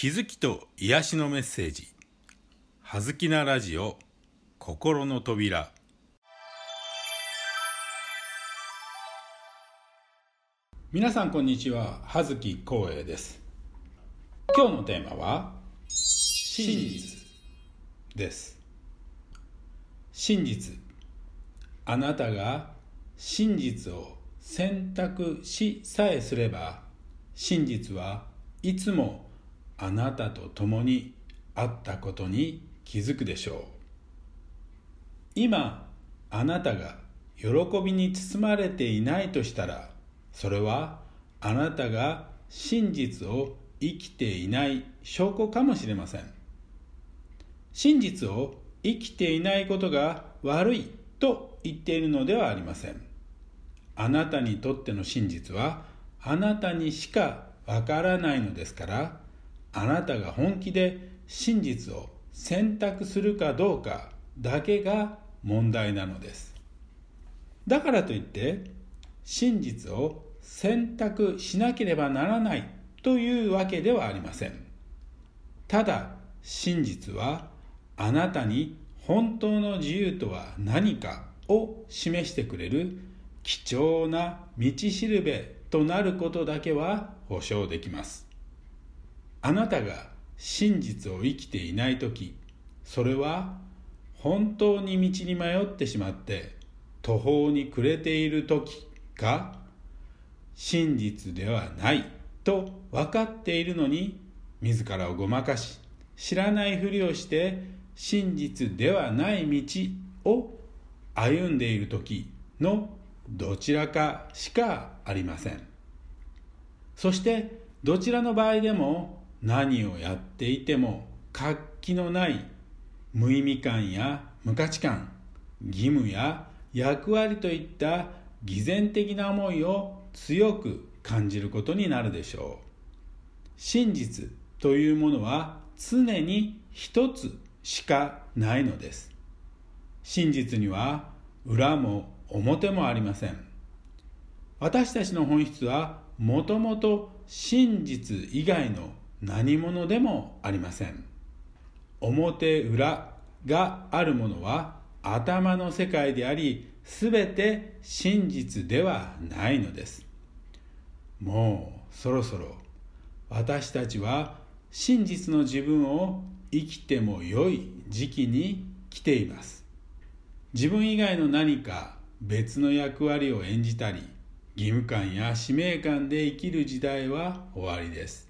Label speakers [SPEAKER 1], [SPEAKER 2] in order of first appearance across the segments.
[SPEAKER 1] 気づきと癒しのメッセージ「はずきなラジオ心の扉」皆さんこんにちは。葉月光栄です。今日のテーマは真実です。真実。あなたが真実を選択しさえすれば真実はいつもあなたと共にあったことに気づくでしょう。今あなたが喜びに包まれていないとしたらそれはあなたが真実を生きていない証拠かもしれません。真実を生きていないことが悪いと言っているのではありません。あなたにとっての真実はあなたにしかわからないのですからあなたが本気で真実を選択するかどうかだけが問題なのです。だからといって真実を選択しなければならないというわけではありません。ただ真実はあなたに本当の自由とは何かを示してくれる貴重な道しるべとなることだけは保証できます。あなたが真実を生きていない時それは本当に道に迷ってしまって途方に暮れている時が真実ではないと分かっているのに自らをごまかし知らないふりをして真実ではない道を歩んでいる時のどちらかしかありません。そしてどちらの場合でも何をやっていても活気のない無意味感や無価値観義務や役割といった偽善的な思いを強く感じることになるでしょう。真実というものは常に一つしかないのです。真実には裏も表もありません。私たちの本質はもともと真実以外の何者でもありません。表裏があるものは頭の世界であり全て真実ではないのです。もうそろそろ私たちは真実の自分を生きても良い時期に来ています。自分以外の何か別の役割を演じたり義務感や使命感で生きる時代は終わりです。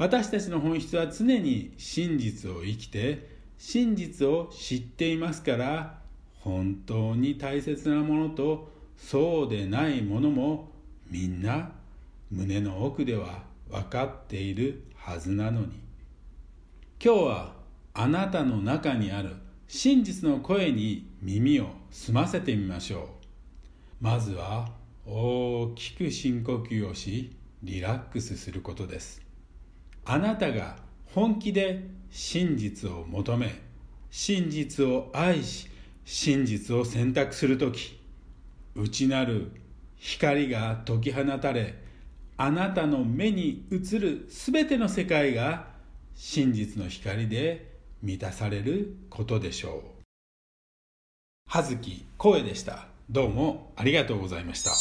[SPEAKER 1] 私たちの本質は常に真実を生きて真実を知っていますから本当に大切なものとそうでないものもみんな胸の奥では分かっているはずなのに。今日はあなたの中にある真実の声に耳を澄ませてみましょう。まずは大きく深呼吸をしリラックスすることです。あなたが本気で真実を求め真実を愛し真実を選択する時内なる光が解き放たれあなたの目に映る全ての世界が真実の光で満たされることでしょう。葉月光栄でした。どうもありがとうございました。